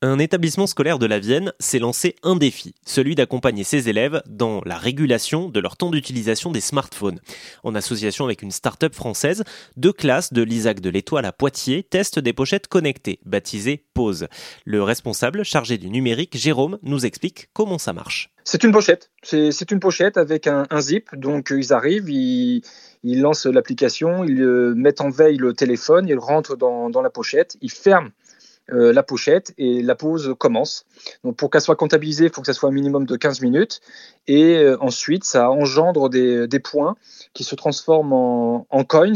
Un établissement scolaire de la Vienne s'est lancé un défi, celui d'accompagner ses élèves dans la régulation de leur temps d'utilisation des smartphones. En association avec une start-up française, deux classes de l'ISAC de l'Étoile à Poitiers testent des pochettes connectées, baptisées Pause. Le responsable chargé du numérique, Jérôme, nous explique comment ça marche. C'est une pochette. C'est une pochette avec un, zip. Donc ils arrivent, ils, lancent l'application, ils euh, mettent en veille le téléphone, ils rentrent dans la pochette, ils ferment euh, la pochette et la pause commence. Donc pour qu'elle soit comptabilisée, il faut que ça soit un minimum de 15 minutes. Et euh, ensuite, ça engendre des, points qui se transforment en, coins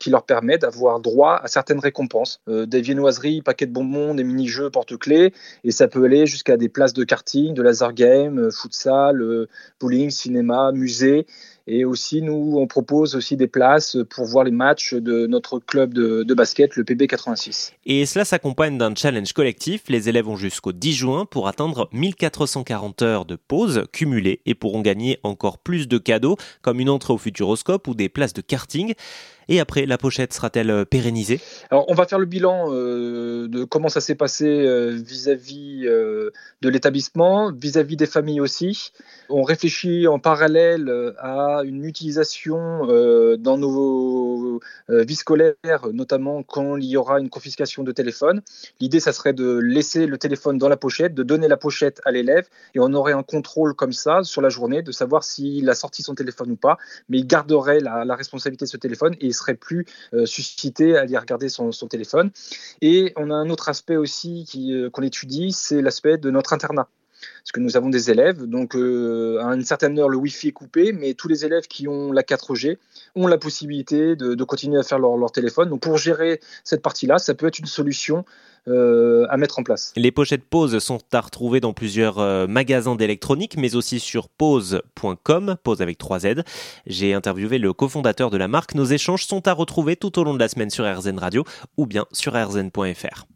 qui leur permettent d'avoir droit à certaines récompenses. Euh, des viennoiseries, paquets de bonbons, des mini-jeux porte-clés. Et ça peut aller jusqu'à des places de karting, de laser game, futsal, bowling, cinéma, musée. Et aussi, nous, on propose aussi des places pour voir les matchs de notre club de, basket, le PB86. Et cela s'accompagne d'un challenge collectif. Les élèves ont jusqu'au 10 juin pour atteindre 1440 heures de pause cumulées et pourront gagner encore plus de cadeaux, comme une entrée au Futuroscope ou des places de karting. Et après, la pochette sera-t-elle euh, pérennisée? Alors, on va faire le bilan euh, de comment ça s'est passé euh, vis-à-vis de l'établissement, vis-à-vis des familles aussi. On réfléchit en parallèle à une utilisation dans nos vies scolaires, notamment quand il y aura une confiscation de téléphone. L'idée, ça serait de laisser le téléphone dans la pochette, de donner la pochette à l'élève, et on aurait un contrôle comme ça sur la journée de savoir s'il a sorti son téléphone ou pas, mais il garderait la, la responsabilité de ce téléphone et serait plus euh, suscité à aller regarder son, téléphone. Et on a un autre aspect aussi euh, qu'on étudie, c'est l'aspect de notre internat parce que nous avons des élèves, donc euh, à une certaine heure le Wi-Fi est coupé, mais tous les élèves qui ont la 4G ont la possibilité de, continuer à faire leur, téléphone. Donc pour gérer cette partie-là, ça peut être une solution euh, à mettre en place. Les pochettes Pause sont à retrouver dans plusieurs euh, magasins d'électronique, mais aussi sur pause.com, pause avec 3 Z. J'ai interviewé le cofondateur de la marque. Nos échanges sont à retrouver tout au long de la semaine sur RZN Radio ou bien sur rzn.fr.